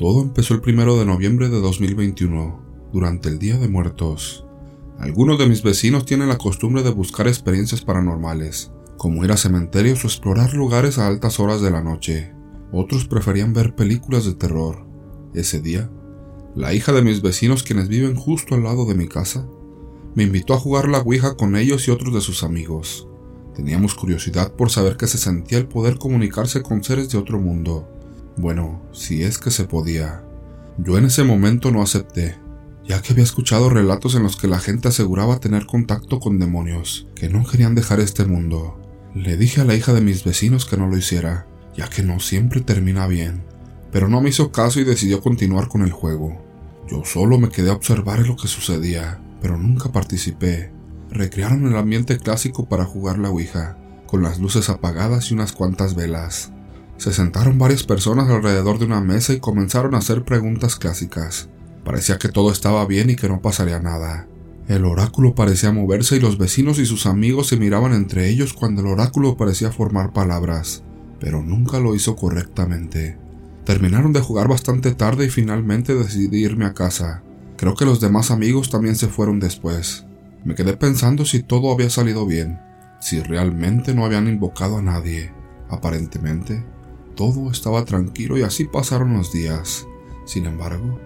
Todo empezó el primero de noviembre de 2021, durante el Día de Muertos. Algunos de mis vecinos tienen la costumbre de buscar experiencias paranormales, como ir a cementerios o explorar lugares a altas horas de la noche. Otros preferían ver películas de terror. Ese día, la hija de mis vecinos, quienes viven justo al lado de mi casa, me invitó a jugar la Ouija con ellos y otros de sus amigos. Teníamos curiosidad por saber qué se sentía el poder comunicarse con seres de otro mundo. Bueno, si es que se podía. Yo en ese momento no acepté, ya que había escuchado relatos en los que la gente aseguraba tener contacto con demonios, que no querían dejar este mundo. Le dije a la hija de mis vecinos que no lo hiciera, ya que no siempre termina bien, pero no me hizo caso y decidió continuar con el juego. Yo solo me quedé a observar lo que sucedía, pero nunca participé. Recrearon el ambiente clásico para jugar la Ouija, con las luces apagadas y unas cuantas velas. Se sentaron varias personas alrededor de una mesa y comenzaron a hacer preguntas clásicas. Parecía que todo estaba bien y que no pasaría nada. El oráculo parecía moverse y los vecinos y sus amigos se miraban entre ellos cuando el oráculo parecía formar palabras, pero nunca lo hizo correctamente. Terminaron de jugar bastante tarde y finalmente decidí irme a casa. Creo que los demás amigos también se fueron después. Me quedé pensando si todo había salido bien, si realmente no habían invocado a nadie. Aparentemente, todo estaba tranquilo y así pasaron los días. Sin embargo,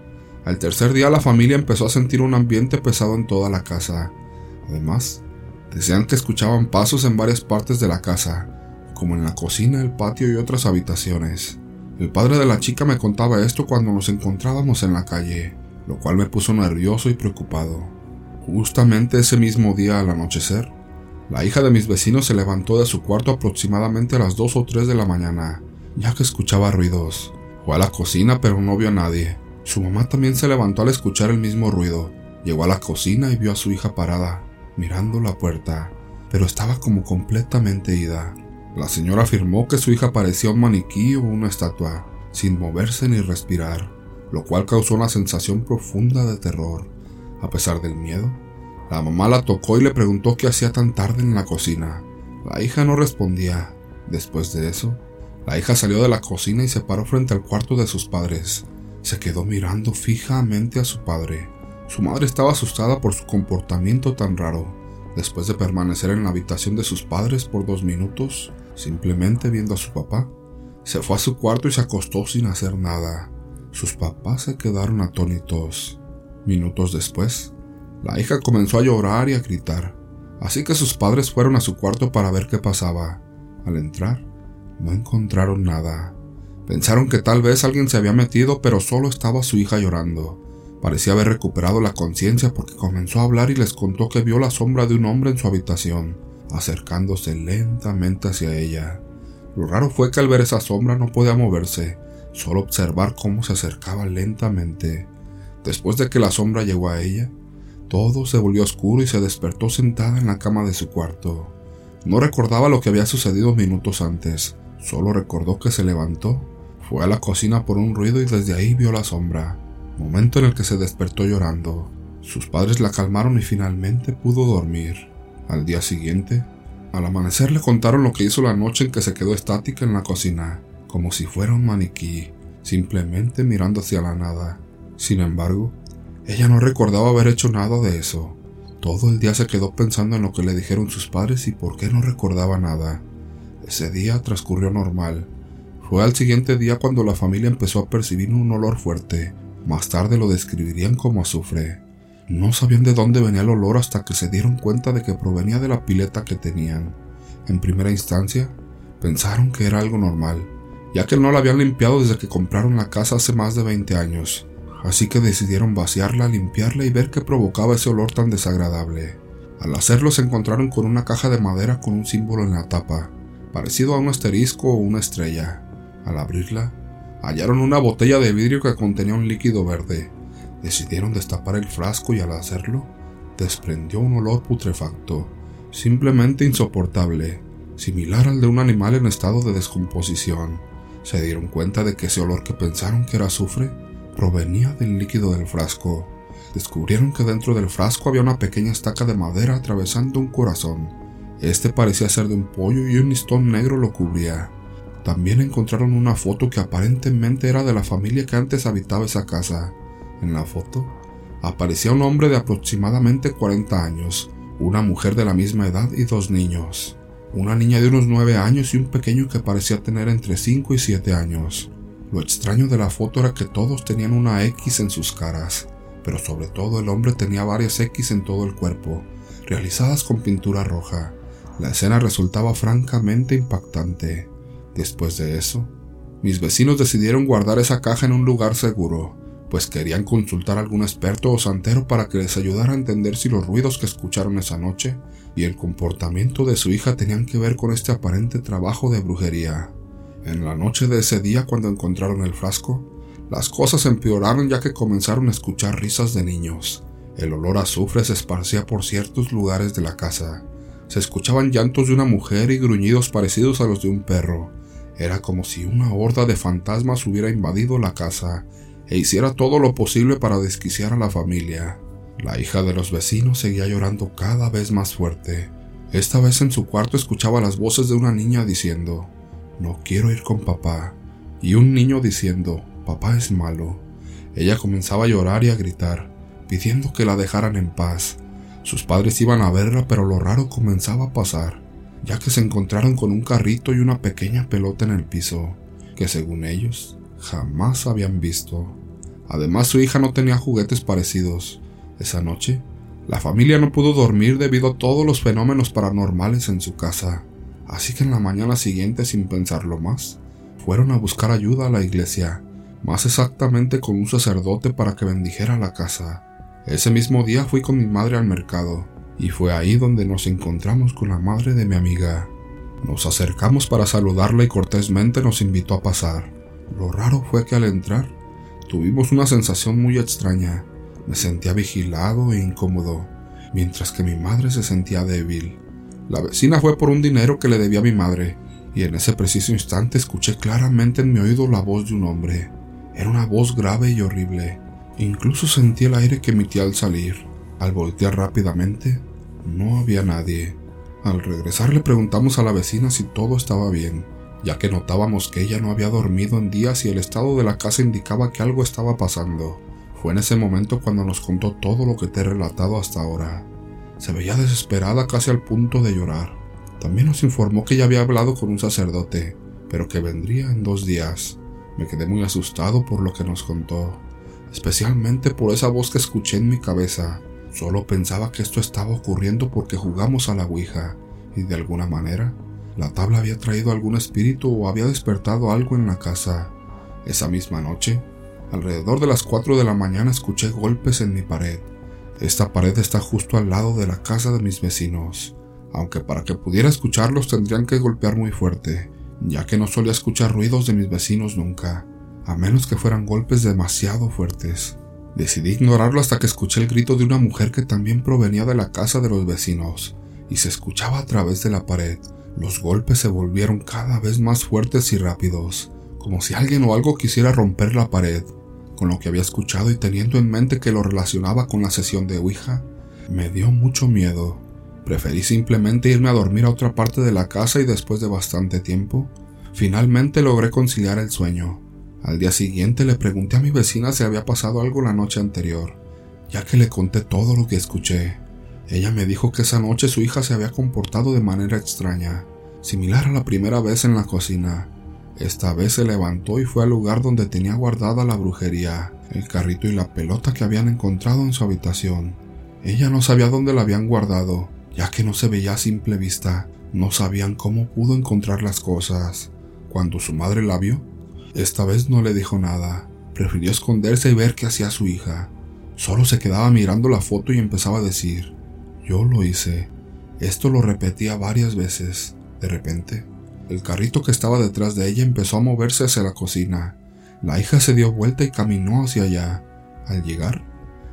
al tercer día la familia empezó a sentir un ambiente pesado en toda la casa. Además, decían que escuchaban pasos en varias partes de la casa, como en la cocina, el patio y otras habitaciones. El padre de la chica me contaba esto cuando nos encontrábamos en la calle lo cual me puso nervioso y preocupado. Justamente ese mismo día al anochecer, la hija de mis vecinos se levantó de su cuarto aproximadamente a las 2 o 3 de la mañana, ya que escuchaba ruidos. Fue a la cocina pero no vio a nadie. Su mamá también se levantó al escuchar el mismo ruido. Llegó a la cocina y vio a su hija parada, mirando la puerta, pero estaba como completamente ida. La señora afirmó que su hija parecía un maniquí o una estatua, sin moverse ni respirar lo cual causó una sensación profunda de terror. A pesar del miedo, la mamá la tocó y le preguntó qué hacía tan tarde en la cocina. La hija no respondía. Después de eso, la hija salió de la cocina y se paró frente al cuarto de sus padres. Se quedó mirando fijamente a su padre. Su madre estaba asustada por su comportamiento tan raro. Después de permanecer en la habitación de sus padres por dos minutos, simplemente viendo a su papá, se fue a su cuarto y se acostó sin hacer nada. Sus papás se quedaron atónitos. Minutos después, la hija comenzó a llorar y a gritar, así que sus padres fueron a su cuarto para ver qué pasaba. Al entrar, no encontraron nada. Pensaron que tal vez alguien se había metido, pero solo estaba su hija llorando. Parecía haber recuperado la conciencia porque comenzó a hablar y les contó que vio la sombra de un hombre en su habitación, acercándose lentamente hacia ella. Lo raro fue que al ver esa sombra no podía moverse, solo observar cómo se acercaba lentamente. Después de que la sombra llegó a ella, todo se volvió oscuro y se despertó sentada en la cama de su cuarto. No recordaba lo que había sucedido minutos antes, solo recordó que se levantó, fue a la cocina por un ruido y desde ahí vio la sombra, momento en el que se despertó llorando. Sus padres la calmaron y finalmente pudo dormir. Al día siguiente, al amanecer le contaron lo que hizo la noche en que se quedó estática en la cocina como si fuera un maniquí, simplemente mirando hacia la nada. Sin embargo, ella no recordaba haber hecho nada de eso. Todo el día se quedó pensando en lo que le dijeron sus padres y por qué no recordaba nada. Ese día transcurrió normal. Fue al siguiente día cuando la familia empezó a percibir un olor fuerte. Más tarde lo describirían como azufre. No sabían de dónde venía el olor hasta que se dieron cuenta de que provenía de la pileta que tenían. En primera instancia, pensaron que era algo normal, ya que no la habían limpiado desde que compraron la casa hace más de 20 años, así que decidieron vaciarla, limpiarla y ver qué provocaba ese olor tan desagradable. Al hacerlo se encontraron con una caja de madera con un símbolo en la tapa, parecido a un asterisco o una estrella. Al abrirla, hallaron una botella de vidrio que contenía un líquido verde. Decidieron destapar el frasco y al hacerlo, desprendió un olor putrefacto, simplemente insoportable, similar al de un animal en estado de descomposición se dieron cuenta de que ese olor que pensaron que era azufre provenía del líquido del frasco. Descubrieron que dentro del frasco había una pequeña estaca de madera atravesando un corazón. Este parecía ser de un pollo y un listón negro lo cubría. También encontraron una foto que aparentemente era de la familia que antes habitaba esa casa. En la foto aparecía un hombre de aproximadamente 40 años, una mujer de la misma edad y dos niños. Una niña de unos 9 años y un pequeño que parecía tener entre 5 y 7 años. Lo extraño de la foto era que todos tenían una X en sus caras, pero sobre todo el hombre tenía varias X en todo el cuerpo, realizadas con pintura roja. La escena resultaba francamente impactante. Después de eso, mis vecinos decidieron guardar esa caja en un lugar seguro, pues querían consultar a algún experto o santero para que les ayudara a entender si los ruidos que escucharon esa noche y el comportamiento de su hija tenían que ver con este aparente trabajo de brujería. En la noche de ese día, cuando encontraron el frasco, las cosas empeoraron ya que comenzaron a escuchar risas de niños. El olor a azufre se esparcía por ciertos lugares de la casa. Se escuchaban llantos de una mujer y gruñidos parecidos a los de un perro. Era como si una horda de fantasmas hubiera invadido la casa e hiciera todo lo posible para desquiciar a la familia. La hija de los vecinos seguía llorando cada vez más fuerte. Esta vez en su cuarto escuchaba las voces de una niña diciendo, no quiero ir con papá, y un niño diciendo, papá es malo. Ella comenzaba a llorar y a gritar, pidiendo que la dejaran en paz. Sus padres iban a verla, pero lo raro comenzaba a pasar, ya que se encontraron con un carrito y una pequeña pelota en el piso, que según ellos jamás habían visto. Además su hija no tenía juguetes parecidos. Esa noche, la familia no pudo dormir debido a todos los fenómenos paranormales en su casa, así que en la mañana siguiente, sin pensarlo más, fueron a buscar ayuda a la iglesia, más exactamente con un sacerdote para que bendijera la casa. Ese mismo día fui con mi madre al mercado, y fue ahí donde nos encontramos con la madre de mi amiga. Nos acercamos para saludarla y cortésmente nos invitó a pasar. Lo raro fue que al entrar tuvimos una sensación muy extraña. Me sentía vigilado e incómodo, mientras que mi madre se sentía débil. La vecina fue por un dinero que le debía a mi madre, y en ese preciso instante escuché claramente en mi oído la voz de un hombre. Era una voz grave y horrible. Incluso sentí el aire que emitía al salir. Al voltear rápidamente, no había nadie. Al regresar le preguntamos a la vecina si todo estaba bien ya que notábamos que ella no había dormido en días y el estado de la casa indicaba que algo estaba pasando. Fue en ese momento cuando nos contó todo lo que te he relatado hasta ahora. Se veía desesperada casi al punto de llorar. También nos informó que ya había hablado con un sacerdote, pero que vendría en dos días. Me quedé muy asustado por lo que nos contó, especialmente por esa voz que escuché en mi cabeza. Solo pensaba que esto estaba ocurriendo porque jugamos a la Ouija, y de alguna manera la tabla había traído algún espíritu o había despertado algo en la casa. Esa misma noche, alrededor de las 4 de la mañana escuché golpes en mi pared. Esta pared está justo al lado de la casa de mis vecinos, aunque para que pudiera escucharlos tendrían que golpear muy fuerte, ya que no solía escuchar ruidos de mis vecinos nunca, a menos que fueran golpes demasiado fuertes. Decidí ignorarlo hasta que escuché el grito de una mujer que también provenía de la casa de los vecinos, y se escuchaba a través de la pared. Los golpes se volvieron cada vez más fuertes y rápidos, como si alguien o algo quisiera romper la pared. Con lo que había escuchado y teniendo en mente que lo relacionaba con la sesión de Ouija, me dio mucho miedo. Preferí simplemente irme a dormir a otra parte de la casa y después de bastante tiempo, finalmente logré conciliar el sueño. Al día siguiente le pregunté a mi vecina si había pasado algo la noche anterior, ya que le conté todo lo que escuché. Ella me dijo que esa noche su hija se había comportado de manera extraña, similar a la primera vez en la cocina. Esta vez se levantó y fue al lugar donde tenía guardada la brujería, el carrito y la pelota que habían encontrado en su habitación. Ella no sabía dónde la habían guardado, ya que no se veía a simple vista, no sabían cómo pudo encontrar las cosas. Cuando su madre la vio, esta vez no le dijo nada, prefirió esconderse y ver qué hacía su hija. Solo se quedaba mirando la foto y empezaba a decir, yo lo hice. Esto lo repetía varias veces. De repente, el carrito que estaba detrás de ella empezó a moverse hacia la cocina. La hija se dio vuelta y caminó hacia allá. Al llegar,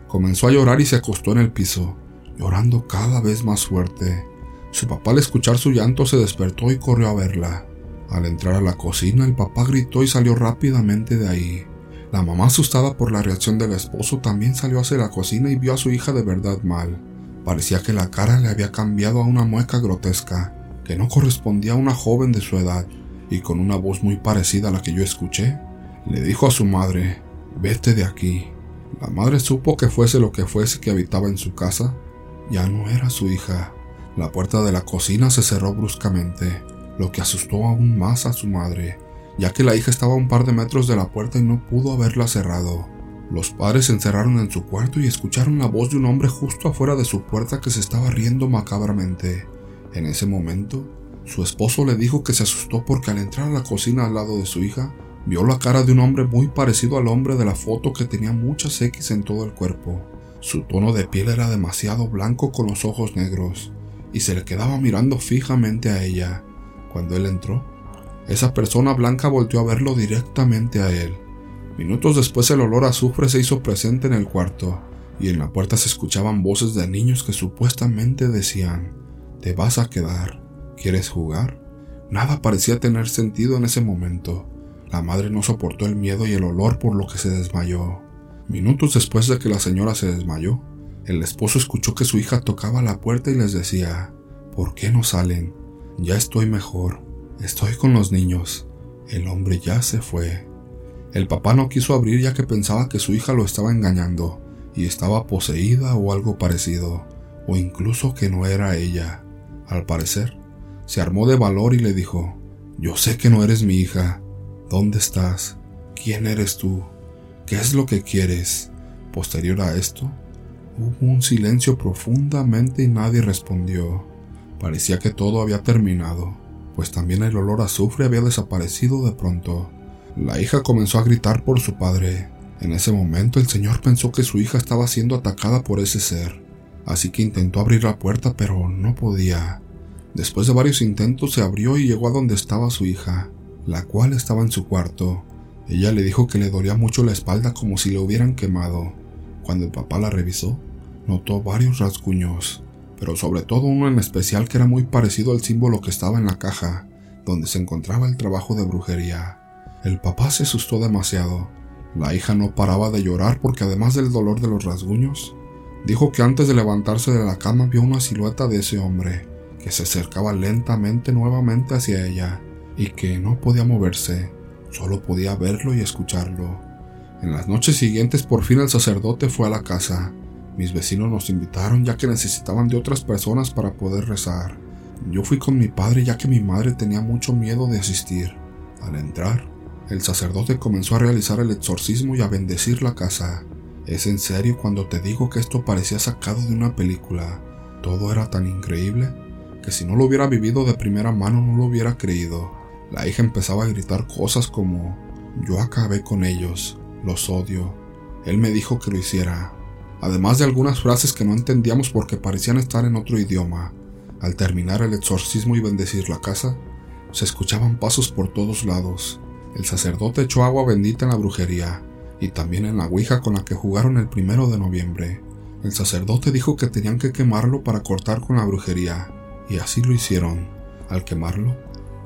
comenzó a llorar y se acostó en el piso, llorando cada vez más fuerte. Su papá al escuchar su llanto se despertó y corrió a verla. Al entrar a la cocina, el papá gritó y salió rápidamente de ahí. La mamá, asustada por la reacción del esposo, también salió hacia la cocina y vio a su hija de verdad mal. Parecía que la cara le había cambiado a una mueca grotesca, que no correspondía a una joven de su edad, y con una voz muy parecida a la que yo escuché, le dijo a su madre, vete de aquí. La madre supo que fuese lo que fuese que habitaba en su casa, ya no era su hija. La puerta de la cocina se cerró bruscamente, lo que asustó aún más a su madre, ya que la hija estaba a un par de metros de la puerta y no pudo haberla cerrado. Los padres se encerraron en su cuarto y escucharon la voz de un hombre justo afuera de su puerta que se estaba riendo macabramente. En ese momento, su esposo le dijo que se asustó porque al entrar a la cocina al lado de su hija, vio la cara de un hombre muy parecido al hombre de la foto que tenía muchas X en todo el cuerpo. Su tono de piel era demasiado blanco con los ojos negros, y se le quedaba mirando fijamente a ella. Cuando él entró, esa persona blanca volteó a verlo directamente a él. Minutos después el olor a azufre se hizo presente en el cuarto, y en la puerta se escuchaban voces de niños que supuestamente decían, Te vas a quedar, ¿quieres jugar? Nada parecía tener sentido en ese momento. La madre no soportó el miedo y el olor por lo que se desmayó. Minutos después de que la señora se desmayó, el esposo escuchó que su hija tocaba la puerta y les decía, ¿por qué no salen? Ya estoy mejor, estoy con los niños. El hombre ya se fue. El papá no quiso abrir ya que pensaba que su hija lo estaba engañando y estaba poseída o algo parecido, o incluso que no era ella. Al parecer, se armó de valor y le dijo, Yo sé que no eres mi hija, ¿Dónde estás? ¿Quién eres tú? ¿Qué es lo que quieres? Posterior a esto, hubo un silencio profundamente y nadie respondió. Parecía que todo había terminado, pues también el olor a azufre había desaparecido de pronto. La hija comenzó a gritar por su padre. En ese momento el señor pensó que su hija estaba siendo atacada por ese ser, así que intentó abrir la puerta pero no podía. Después de varios intentos se abrió y llegó a donde estaba su hija la cual estaba en su cuarto. Ella le dijo que le dolía mucho la espalda como si le hubieran quemado. Cuando el papá la revisó, notó varios rasguños, pero sobre todo uno en especial que era muy parecido al símbolo que estaba en la caja, donde se encontraba el trabajo de brujería. El papá se asustó demasiado. La hija no paraba de llorar porque además del dolor de los rasguños, dijo que antes de levantarse de la cama vio una silueta de ese hombre, que se acercaba lentamente nuevamente hacia ella y que no podía moverse, solo podía verlo y escucharlo. En las noches siguientes por fin el sacerdote fue a la casa. Mis vecinos nos invitaron ya que necesitaban de otras personas para poder rezar. Yo fui con mi padre ya que mi madre tenía mucho miedo de asistir. Al entrar, el sacerdote comenzó a realizar el exorcismo y a bendecir la casa. Es en serio cuando te digo que esto parecía sacado de una película. Todo era tan increíble que si no lo hubiera vivido de primera mano no lo hubiera creído. La hija empezaba a gritar cosas como, yo acabé con ellos, los odio. Él me dijo que lo hiciera, además de algunas frases que no entendíamos porque parecían estar en otro idioma. Al terminar el exorcismo y bendecir la casa, se escuchaban pasos por todos lados. El sacerdote echó agua bendita en la brujería y también en la ouija con la que jugaron el primero de noviembre. El sacerdote dijo que tenían que quemarlo para cortar con la brujería, y así lo hicieron. Al quemarlo,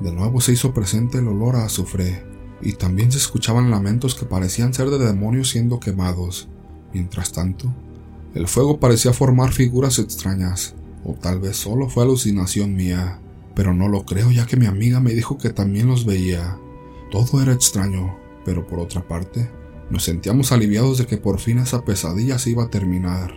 de nuevo se hizo presente el olor a azufre, y también se escuchaban lamentos que parecían ser de demonios siendo quemados. Mientras tanto, el fuego parecía formar figuras extrañas, o tal vez solo fue alucinación mía, pero no lo creo ya que mi amiga me dijo que también los veía. Todo era extraño, pero por otra parte, nos sentíamos aliviados de que por fin esa pesadilla se iba a terminar.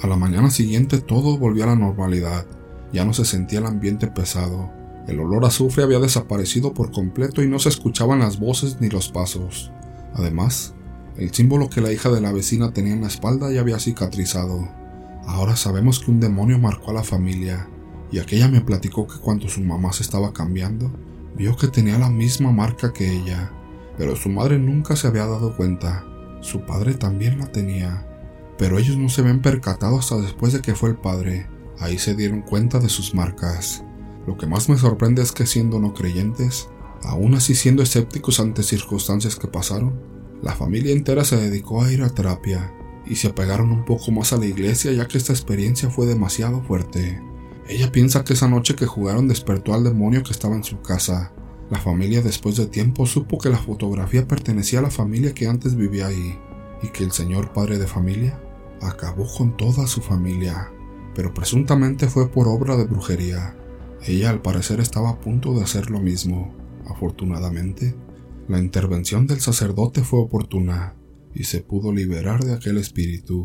A la mañana siguiente todo volvió a la normalidad, ya no se sentía el ambiente pesado, el olor a azufre había desaparecido por completo y no se escuchaban las voces ni los pasos. Además, el símbolo que la hija de la vecina tenía en la espalda ya había cicatrizado. Ahora sabemos que un demonio marcó a la familia, y aquella me platicó que cuando su mamá se estaba cambiando, vio que tenía la misma marca que ella, pero su madre nunca se había dado cuenta. Su padre también la tenía, pero ellos no se habían percatado hasta después de que fue el padre. Ahí se dieron cuenta de sus marcas. Lo que más me sorprende es que siendo no creyentes, aún así siendo escépticos ante circunstancias que pasaron, la familia entera se dedicó a ir a terapia y se apegaron un poco más a la iglesia ya que esta experiencia fue demasiado fuerte. Ella piensa que esa noche que jugaron despertó al demonio que estaba en su casa. La familia después de tiempo supo que la fotografía pertenecía a la familia que antes vivía ahí y que el señor padre de familia acabó con toda su familia, pero presuntamente fue por obra de brujería. Ella al parecer estaba a punto de hacer lo mismo. Afortunadamente, la intervención del sacerdote fue oportuna y se pudo liberar de aquel espíritu.